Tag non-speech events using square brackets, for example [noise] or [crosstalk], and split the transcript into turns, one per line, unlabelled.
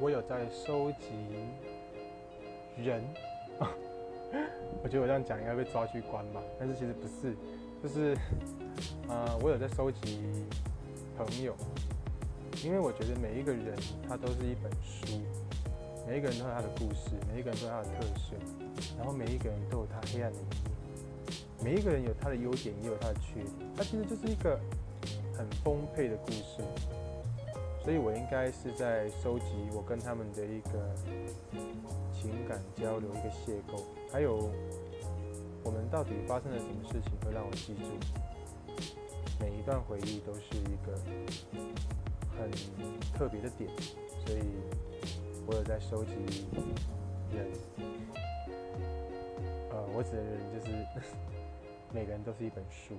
我有在收集人，[laughs] 我觉得我这样讲应该被抓去关吧，但是其实不是，就是呃，我有在收集朋友，因为我觉得每一个人他都是一本书，每一个人都有他的故事，每一个人都有他的特色，然后每一个人都有他黑暗的一面，每一个人有他的优点，也有他的缺点，他其实就是一个很丰沛的故事。所以我应该是在收集我跟他们的一个情感交流，一个邂逅，还有我们到底发生了什么事情会让我记住，每一段回忆都是一个很特别的点，所以我有在收集人，呃，我指的人就是 [laughs] 每个人都是一本书。